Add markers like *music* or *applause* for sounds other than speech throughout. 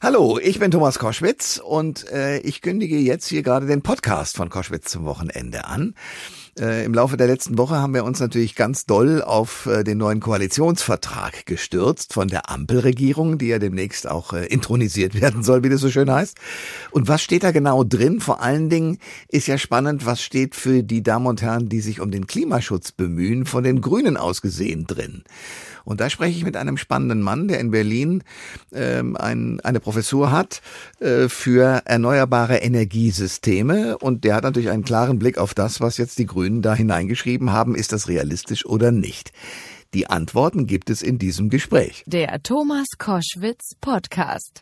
Hallo, ich bin Thomas Koschwitz und äh, ich kündige jetzt hier gerade den Podcast von Koschwitz zum Wochenende an. Äh, Im Laufe der letzten Woche haben wir uns natürlich ganz doll auf äh, den neuen Koalitionsvertrag gestürzt von der Ampelregierung, die ja demnächst auch äh, intronisiert *laughs* werden soll, wie das so schön heißt. Und was steht da genau drin? Vor allen Dingen ist ja spannend, was steht für die Damen und Herren, die sich um den Klimaschutz bemühen, von den Grünen ausgesehen drin. Und da spreche ich mit einem spannenden Mann, der in Berlin ähm, ein, eine Professur hat äh, für erneuerbare Energiesysteme. Und der hat natürlich einen klaren Blick auf das, was jetzt die Grünen da hineingeschrieben haben. Ist das realistisch oder nicht? Die Antworten gibt es in diesem Gespräch. Der Thomas Koschwitz Podcast.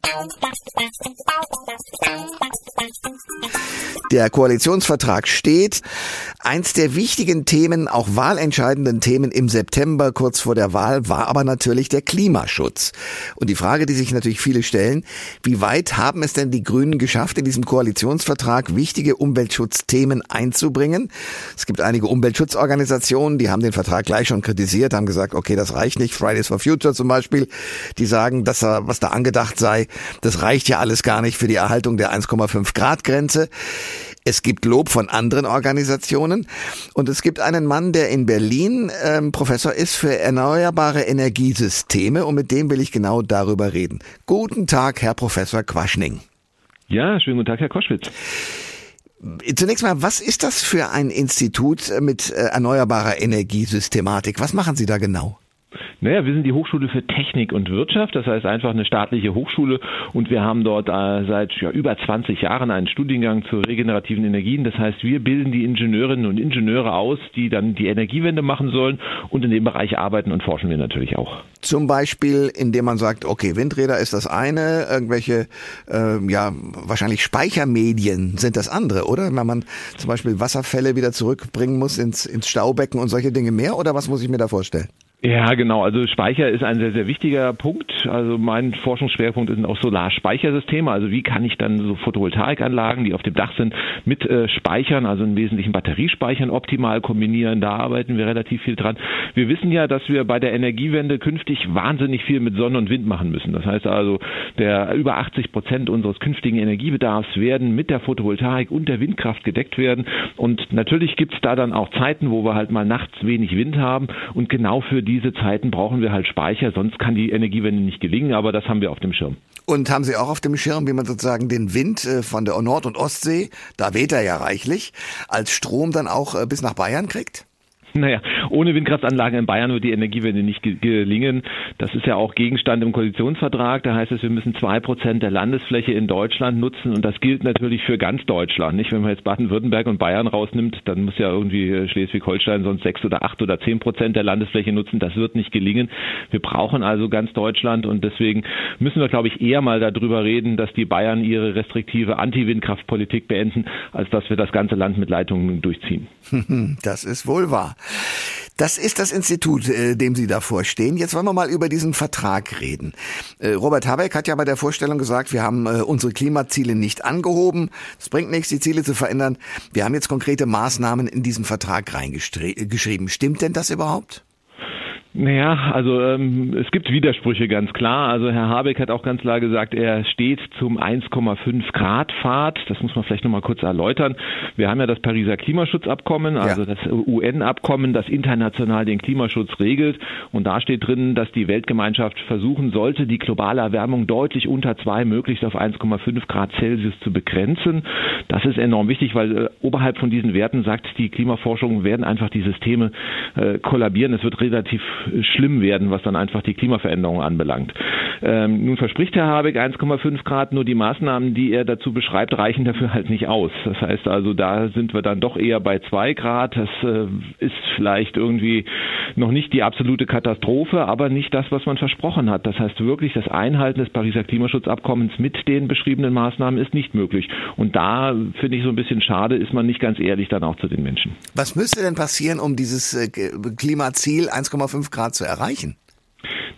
Der Koalitionsvertrag steht. Eins der wichtigen Themen, auch wahlentscheidenden Themen im September kurz vor der Wahl war aber natürlich der Klimaschutz. Und die Frage, die sich natürlich viele stellen, wie weit haben es denn die Grünen geschafft, in diesem Koalitionsvertrag wichtige Umweltschutzthemen einzubringen? Es gibt einige Umweltschutzorganisationen, die haben den Vertrag gleich schon kritisiert, haben gesagt, okay, das reicht nicht. Fridays for Future zum Beispiel, die sagen, dass da, was da angedacht sei, das reicht ja alles gar nicht für die Erhaltung der 1,5 Grad Grenze. Es gibt Lob von anderen Organisationen und es gibt einen Mann, der in Berlin ähm, Professor ist für erneuerbare Energiesysteme und mit dem will ich genau darüber reden. Guten Tag, Herr Professor Quaschning. Ja, schönen guten Tag, Herr Koschwitz. Zunächst mal, was ist das für ein Institut mit äh, erneuerbarer Energiesystematik? Was machen Sie da genau? Naja, wir sind die Hochschule für Technik und Wirtschaft, das heißt einfach eine staatliche Hochschule und wir haben dort äh, seit ja, über 20 Jahren einen Studiengang zu regenerativen Energien. Das heißt, wir bilden die Ingenieurinnen und Ingenieure aus, die dann die Energiewende machen sollen und in dem Bereich arbeiten und forschen wir natürlich auch. Zum Beispiel, indem man sagt, okay, Windräder ist das eine, irgendwelche, äh, ja, wahrscheinlich Speichermedien sind das andere, oder? Wenn man zum Beispiel Wasserfälle wieder zurückbringen muss ins, ins Staubecken und solche Dinge mehr, oder was muss ich mir da vorstellen? Ja, genau. Also Speicher ist ein sehr, sehr wichtiger Punkt. Also mein Forschungsschwerpunkt sind auch Solarspeichersysteme. Also wie kann ich dann so Photovoltaikanlagen, die auf dem Dach sind, mit äh, Speichern, also im Wesentlichen Batteriespeichern optimal kombinieren. Da arbeiten wir relativ viel dran. Wir wissen ja, dass wir bei der Energiewende künftig wahnsinnig viel mit Sonne und Wind machen müssen. Das heißt also, der über 80 Prozent unseres künftigen Energiebedarfs werden mit der Photovoltaik und der Windkraft gedeckt werden. Und natürlich gibt es da dann auch Zeiten, wo wir halt mal nachts wenig Wind haben. Und genau für diese Zeiten brauchen wir halt Speicher, sonst kann die Energiewende nicht gelingen, aber das haben wir auf dem Schirm. Und haben Sie auch auf dem Schirm, wie man sozusagen den Wind äh, von der Nord- und Ostsee, da weht er ja reichlich, als Strom dann auch äh, bis nach Bayern kriegt? *laughs* Naja, ohne Windkraftanlagen in Bayern wird die Energiewende nicht gelingen. Das ist ja auch Gegenstand im Koalitionsvertrag. Da heißt es, wir müssen zwei Prozent der Landesfläche in Deutschland nutzen und das gilt natürlich für ganz Deutschland. Nicht, wenn man jetzt Baden-Württemberg und Bayern rausnimmt, dann muss ja irgendwie äh, Schleswig-Holstein sonst sechs oder acht oder zehn Prozent der Landesfläche nutzen. Das wird nicht gelingen. Wir brauchen also ganz Deutschland und deswegen müssen wir, glaube ich, eher mal darüber reden, dass die Bayern ihre restriktive Anti-Windkraftpolitik beenden, als dass wir das ganze Land mit Leitungen durchziehen. *laughs* Das ist wohl wahr. Das ist das Institut, äh, dem Sie davor stehen. Jetzt wollen wir mal über diesen Vertrag reden. Äh, Robert Habeck hat ja bei der Vorstellung gesagt, wir haben äh, unsere Klimaziele nicht angehoben. Es bringt nichts, die Ziele zu verändern. Wir haben jetzt konkrete Maßnahmen in diesen Vertrag reingeschrieben. Stimmt denn das überhaupt? Naja, also ähm, es gibt Widersprüche ganz klar. Also Herr Habeck hat auch ganz klar gesagt, er steht zum 1,5 Grad Pfad. Das muss man vielleicht nochmal kurz erläutern. Wir haben ja das Pariser Klimaschutzabkommen, also ja. das UN-Abkommen, das international den Klimaschutz regelt. Und da steht drin, dass die Weltgemeinschaft versuchen sollte, die globale Erwärmung deutlich unter zwei, möglichst auf 1,5 Grad Celsius zu begrenzen. Das ist enorm wichtig, weil äh, oberhalb von diesen Werten sagt die Klimaforschung, werden einfach die Systeme äh, kollabieren. Es wird relativ schlimm werden, was dann einfach die Klimaveränderung anbelangt. Ähm, nun verspricht Herr Habeck 1,5 Grad, nur die Maßnahmen, die er dazu beschreibt, reichen dafür halt nicht aus. Das heißt also, da sind wir dann doch eher bei 2 Grad. Das äh, ist vielleicht irgendwie noch nicht die absolute Katastrophe, aber nicht das, was man versprochen hat. Das heißt wirklich, das Einhalten des Pariser Klimaschutzabkommens mit den beschriebenen Maßnahmen ist nicht möglich. Und da finde ich so ein bisschen schade, ist man nicht ganz ehrlich dann auch zu den Menschen. Was müsste denn passieren, um dieses äh, Klimaziel 1,5 Grad zu erreichen?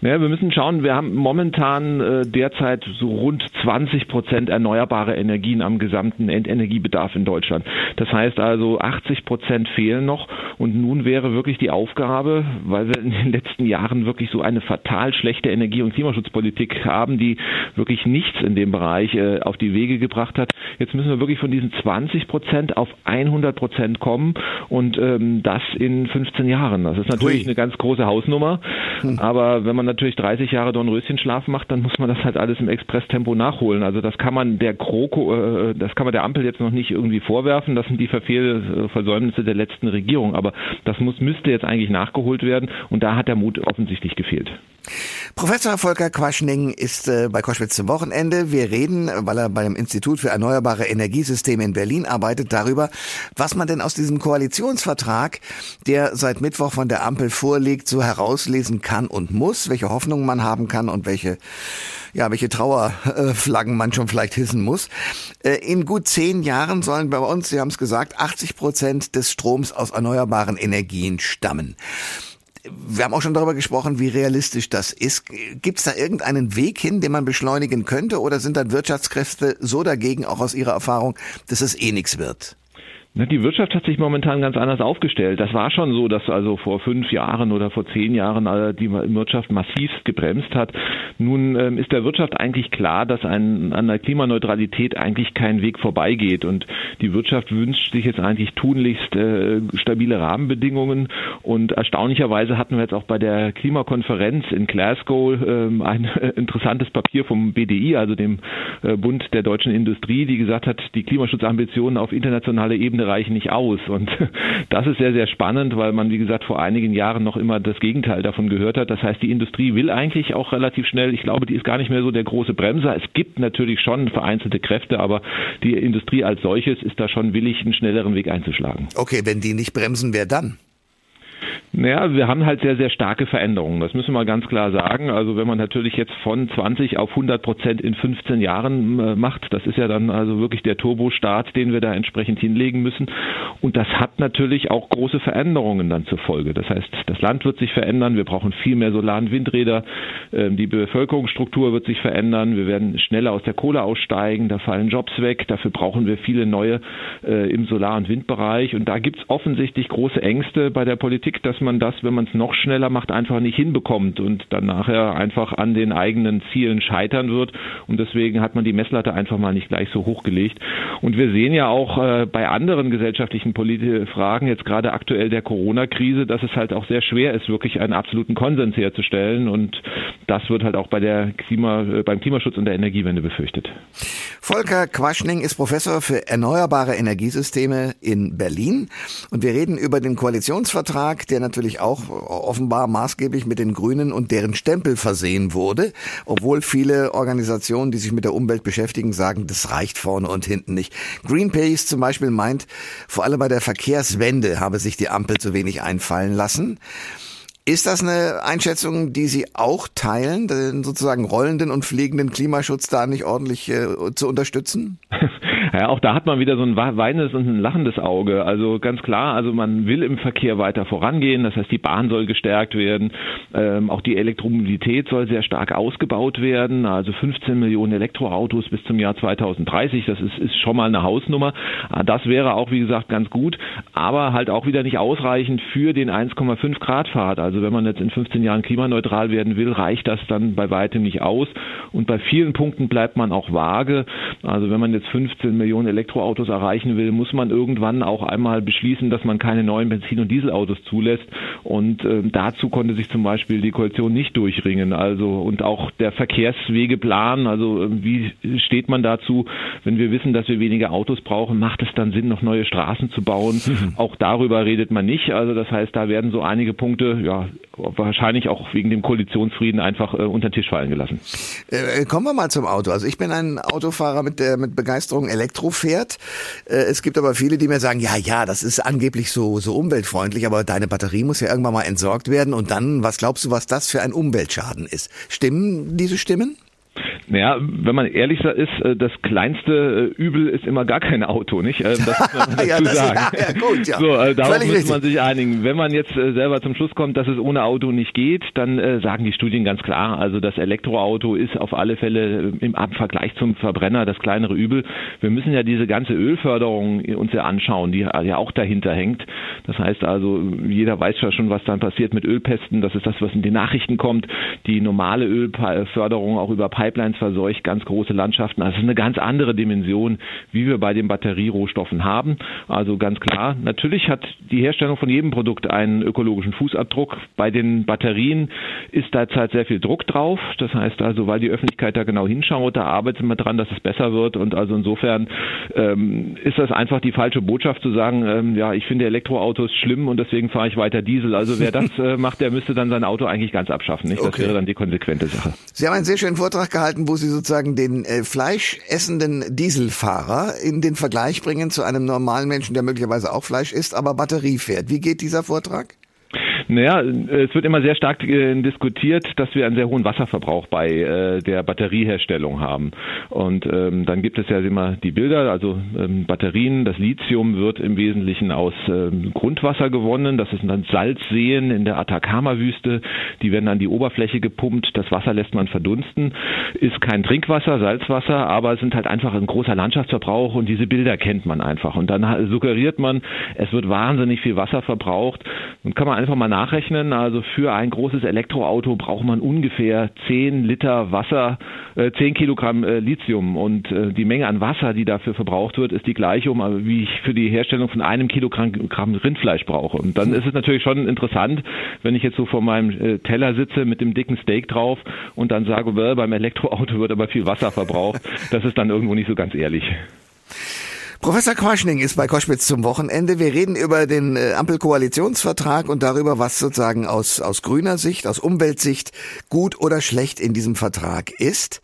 Naja, wir müssen schauen, wir haben momentan äh, derzeit so rund 20 Prozent erneuerbare Energien am gesamten Endenergiebedarf in Deutschland. Das heißt also 80 Prozent fehlen noch und nun wäre wirklich die Aufgabe, weil wir in den letzten Jahren wirklich so eine fatal schlechte Energie- und Klimaschutzpolitik haben, die wirklich nichts in dem Bereich äh, auf die Wege gebracht hat. Jetzt müssen wir wirklich von diesen 20 Prozent auf 100 Prozent kommen und ähm, das in 15 Jahren. Das ist natürlich Ui. eine ganz große Hausnummer, hm. aber wenn man natürlich 30 Jahre Dornröschenschlaf macht, dann muss man das halt alles im Expresstempo nachholen. Also das kann man der Kroko, äh, das kann man der Ampel jetzt noch nicht irgendwie vorwerfen. Das sind die Verfehl Versäumnisse der letzten Regierung. Aber das muss, müsste jetzt eigentlich nachgeholt werden. Und da hat der Mut offensichtlich gefehlt. Professor Volker Quaschning ist äh, bei Koschwitz zum Wochenende. Wir reden, weil er beim Institut für erneuerbare Energiesysteme in Berlin arbeitet, darüber, was man denn aus diesem Koalitionsvertrag, der seit Mittwoch von der Ampel vorliegt, so herauslesen kann und muss, welche Hoffnungen man haben kann und welche ja, welche Trauerflaggen man schon vielleicht hissen muss. Äh, in gut zehn Jahren sollen bei uns, Sie haben es gesagt, 80 Prozent des Stroms aus erneuerbaren Energien stammen wir haben auch schon darüber gesprochen, wie realistisch das ist. Gibt es da irgendeinen Weg hin, den man beschleunigen könnte, oder sind dann Wirtschaftskräfte so dagegen, auch aus Ihrer Erfahrung, dass es eh nichts wird? Die Wirtschaft hat sich momentan ganz anders aufgestellt. Das war schon so, dass also vor fünf Jahren oder vor zehn Jahren äh, die Wirtschaft massiv gebremst hat. Nun ähm, ist der Wirtschaft eigentlich klar, dass ein, an der Klimaneutralität eigentlich kein Weg vorbeigeht. Und die Wirtschaft wünscht sich jetzt eigentlich tunlichst äh, stabile Rahmenbedingungen. Und erstaunlicherweise hatten wir jetzt auch bei der Klimakonferenz in Glasgow ähm, ein äh, *laughs* interessantes Papier vom BDI, also dem äh, Bund der deutschen Industrie, die gesagt hat, die Klimaschutzambitionen auf internationaler Ebene reichen nicht aus. Und *laughs* das ist sehr, sehr spannend, weil man, wie gesagt, vor einigen Jahren noch immer das Gegenteil davon gehört hat. Das heißt, die Industrie will eigentlich auch relativ schnell. Ich glaube, die ist gar nicht mehr so der große Bremser. Es gibt natürlich schon vereinzelte Kräfte, aber die Industrie als solches ist da schon willig, einen schnelleren Weg einzuschlagen. Okay, wenn die nicht bremsen, wer dann? Naja, wir haben halt sehr, sehr starke Veränderungen. Das müssen wir ganz klar sagen. Also wenn man natürlich jetzt von 20 auf 100 Prozent in 15 Jahren äh, macht, das ist ja dann also wirklich der Turbostart, den wir da entsprechend hinlegen müssen. Und das hat natürlich auch große Veränderungen dann zur Folge. Das heißt, das Land wird sich verändern. Wir brauchen viel mehr Solar- und Windräder. Ähm, die Bevölkerungsstruktur wird sich verändern. Wir werden schneller aus der Kohle aussteigen. Da fallen Jobs weg. Dafür brauchen wir viele neue äh, im Solar- und Windbereich. Und da gibt es offensichtlich große Ängste bei der Politik, dass man das, wenn man es noch schneller macht, einfach nicht hinbekommt und dann nachher einfach an den eigenen Zielen scheitern wird. Und deswegen hat man die Messlatte einfach mal nicht gleich so hochgelegt. Und wir sehen ja auch äh, bei anderen gesellschaftlichen politischen Fragen, jetzt gerade aktuell der Corona-Krise, dass es halt auch sehr schwer ist, wirklich einen absoluten Konsens herzustellen. Und das wird halt auch bei der Klima, äh, beim Klimaschutz und der Energiewende befürchtet. Volker Quaschning ist Professor für erneuerbare Energiesysteme in Berlin. Und wir reden über den Koalitionsvertrag, der natürlich auch offenbar maßgeblich mit den Grünen und deren Stempel versehen wurde, obwohl viele Organisationen, die sich mit der Umwelt beschäftigen, sagen, das reicht vorne und hinten nicht. Greenpeace zum Beispiel meint, vor allem bei der Verkehrswende habe sich die Ampel zu wenig einfallen lassen. Ist das eine Einschätzung, die Sie auch teilen, den sozusagen rollenden und fliegenden Klimaschutz da nicht ordentlich äh, zu unterstützen? *laughs* Ja, auch da hat man wieder so ein weinendes und ein lachendes Auge. Also ganz klar, also man will im Verkehr weiter vorangehen. Das heißt, die Bahn soll gestärkt werden. Ähm, auch die Elektromobilität soll sehr stark ausgebaut werden. Also 15 Millionen Elektroautos bis zum Jahr 2030. Das ist, ist schon mal eine Hausnummer. Ah, das wäre auch, wie gesagt, ganz gut. Aber halt auch wieder nicht ausreichend für den 1,5 Grad Pfad. Also wenn man jetzt in 15 Jahren klimaneutral werden will, reicht das dann bei weitem nicht aus. Und bei vielen Punkten bleibt man auch vage. Also wenn man jetzt 15 Millionen Elektroautos erreichen will, muss man irgendwann auch einmal beschließen, dass man keine neuen Benzin- und Dieselautos zulässt. Und äh, dazu konnte sich zum Beispiel die Koalition nicht durchringen. Also und auch der Verkehrswegeplan, also äh, wie steht man dazu, wenn wir wissen, dass wir weniger Autos brauchen, macht es dann Sinn, noch neue Straßen zu bauen? Mhm. *laughs* Auch darüber redet man nicht. Also das heißt, da werden so einige Punkte, ja, wahrscheinlich auch wegen dem Koalitionsfrieden einfach äh, unter den Tisch fallen gelassen. Äh, kommen wir mal zum Auto. Also ich bin ein Autofahrer mit der mit Begeisterung Elektro fährt. Äh, es gibt aber viele, die mir sagen, ja, ja, das ist angeblich so, so umweltfreundlich, aber deine Batterie muss ja irgendwann mal entsorgt werden und dann, was glaubst du, was das für ein Umweltschaden ist? Stimmen diese Stimmen? Naja, wenn man ehrlich ist, äh, das kleinste äh, Übel ist immer gar kein Auto, nicht? Ähm, das muss man *laughs* dazu ja, sagen. Ist, ja, gut, ja. So, äh, darauf Völlig muss man sich einigen. Wenn man jetzt selber zum Schluss kommt, dass es ohne Auto nicht geht, dann äh, sagen die Studien ganz klar, also das Elektroauto ist auf alle Fälle im Vergleich zum Verbrenner das kleinere Übel. Wir müssen ja diese ganze Ölförderung uns ja anschauen, die ja auch dahinter hängt. Das heißt also, jeder weiß ja schon, was dann passiert mit Ölpesten. Das ist das, was in den Nachrichten kommt. Die normale Ölförderung auch über Pipelines verseucht ganz große Landschaften. Also es ist eine ganz andere Dimension, wie wir bei den Batterierohstoffen haben. Also ganz klar, natürlich hat die Herstellung von jedem Produkt einen ökologischen Fußabdruck. Bei den Batterien ist derzeit sehr viel Druck drauf. Das heißt also, weil die Öffentlichkeit da genau hinschaut, da arbeitet man dran, dass es besser wird. Und also insofern ähm, ist das einfach die falsche Botschaft zu sagen, ähm, ja, ich finde Elektroautos schlimm und deswegen fahre ich weiter Diesel. Also wer das *laughs* äh, macht, der müsste dann sein Auto eigentlich ganz abschaffen. Nicht? Das okay. wäre dann die konsequente Sache. Sie haben einen sehr schönen Vortrag gehalten, wo Sie sozusagen den äh, fleischessenden Dieselfahrer in den Vergleich bringen zu einem normalen Menschen, der möglicherweise auch Fleisch isst, aber Batterie fährt. Wie geht dieser Vortrag? Naja, es wird immer sehr stark äh, diskutiert, dass wir einen sehr hohen Wasserverbrauch bei äh, der Batterieherstellung haben. Und ähm, dann gibt es ja immer die Bilder, also ähm, Batterien, das Lithium wird im Wesentlichen aus ähm, Grundwasser gewonnen. Das sind dann Salzseen in der Atacama-Wüste. Die werden an die Oberfläche gepumpt. Das Wasser lässt man verdunsten. Ist kein Trinkwasser, Salzwasser, aber sind halt einfach ein großer Landschaftsverbrauch und diese Bilder kennt man einfach. Und dann suggeriert man, es wird wahnsinnig viel Wasser verbraucht. Dann kann man einfach mal nachrechnen. Also für ein großes Elektroauto braucht man ungefähr 10 Liter Wasser, äh, 10 Kilogramm äh, Lithium. Und äh, die Menge an Wasser, die dafür verbraucht wird, ist die gleiche, um, äh, wie ich für die Herstellung von einem Kilogramm Rindfleisch brauche. Und dann ist es natürlich schon interessant, wenn ich jetzt so vor meinem äh, Teller sitze mit dem dicken Steak drauf und dann sage, well, beim Elektroauto wird aber viel Wasser verbraucht. Das ist dann irgendwo nicht so ganz ehrlich. Professor Quaschning ist bei Koschwitz zum Wochenende. Wir reden über den äh, Ampelkoalitionsvertrag und darüber, was sozusagen aus, aus grüner Sicht, aus Umweltsicht gut oder schlecht in diesem Vertrag ist.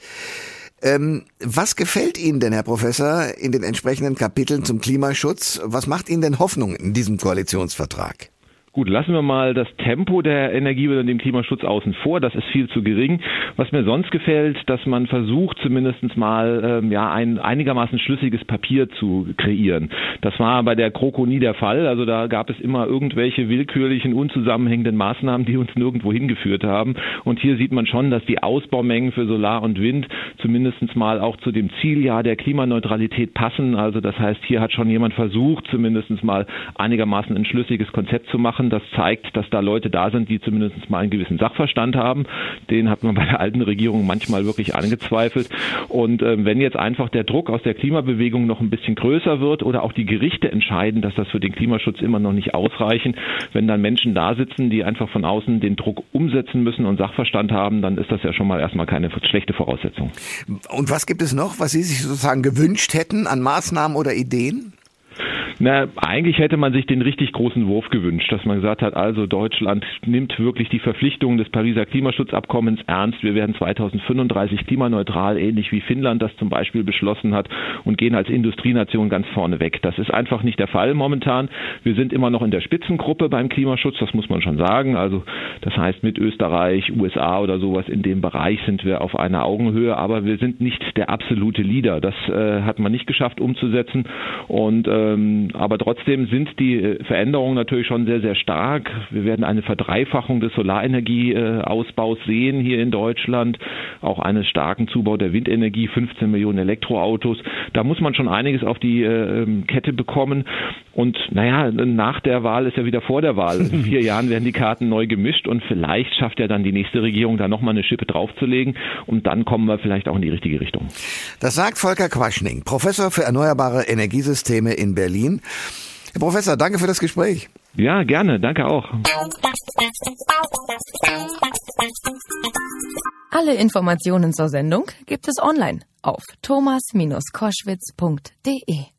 Ähm, was gefällt Ihnen denn, Herr Professor, in den entsprechenden Kapiteln zum Klimaschutz? Was macht Ihnen denn Hoffnung in diesem Koalitionsvertrag? Gut, lassen wir mal das Tempo der Energiewende und dem Klimaschutz außen vor. Das ist viel zu gering. Was mir sonst gefällt, dass man versucht, zumindest mal ähm, ja ein einigermaßen schlüssiges Papier zu kreieren. Das war bei der Kroko nie der Fall. Also da gab es immer irgendwelche willkürlichen, unzusammenhängenden Maßnahmen, die uns nirgendwo hingeführt haben. Und hier sieht man schon, dass die Ausbaumengen für Solar und Wind zumindest mal auch zu dem Zieljahr der Klimaneutralität passen. Also das heißt, hier hat schon jemand versucht, zumindest mal einigermaßen ein schlüssiges Konzept zu machen. Das zeigt, dass da Leute da sind, die zumindest mal einen gewissen Sachverstand haben. Den hat man bei der alten Regierung manchmal wirklich angezweifelt. Und äh, wenn jetzt einfach der Druck aus der Klimabewegung noch ein bisschen größer wird oder auch die Gerichte entscheiden, dass das für den Klimaschutz immer noch nicht ausreichen, wenn dann Menschen da sitzen, die einfach von außen den Druck umsetzen müssen und Sachverstand haben, dann ist das ja schon mal erstmal keine schlechte Voraussetzung. Und was gibt es noch, was Sie sich sozusagen gewünscht hätten an Maßnahmen oder Ideen? Na, eigentlich hätte man sich den richtig großen Wurf gewünscht, dass man gesagt hat, also Deutschland nimmt wirklich die Verpflichtungen des Pariser Klimaschutzabkommens ernst. Wir werden 2035 klimaneutral, ähnlich wie Finnland das zum Beispiel beschlossen hat und gehen als Industrienation ganz vorne weg. Das ist einfach nicht der Fall momentan. Wir sind immer noch in der Spitzengruppe beim Klimaschutz, das muss man schon sagen. Also das heißt mit Österreich, USA oder sowas in dem Bereich sind wir auf einer Augenhöhe, aber wir sind nicht der absolute Leader. Das äh, hat man nicht geschafft umzusetzen und ähm, aber trotzdem sind die äh, Veränderungen natürlich schon sehr, sehr stark. Wir werden eine Verdreifachung des Solarenergieausbaus sehen hier in Deutschland, auch einen starken Zubau der Windenergie, 15 Millionen Elektroautos. Da muss man schon einiges auf die äh, ähm, Kette bekommen. Und naja, nach der Wahl ist ja wieder vor der Wahl. In vier *laughs* Jahren werden die Karten neu gemischt und vielleicht schafft ja dann die nächste Regierung da nochmal eine Schippe draufzulegen und dann kommen wir vielleicht auch in die richtige Richtung. Das sagt Volker Quaschning, Professor für erneuerbare Energiesysteme in Berlin. Herr Professor, danke für das Gespräch. Ja, gerne, danke auch. Alle Informationen zur Sendung gibt es online auf thomas-koschwitz.de.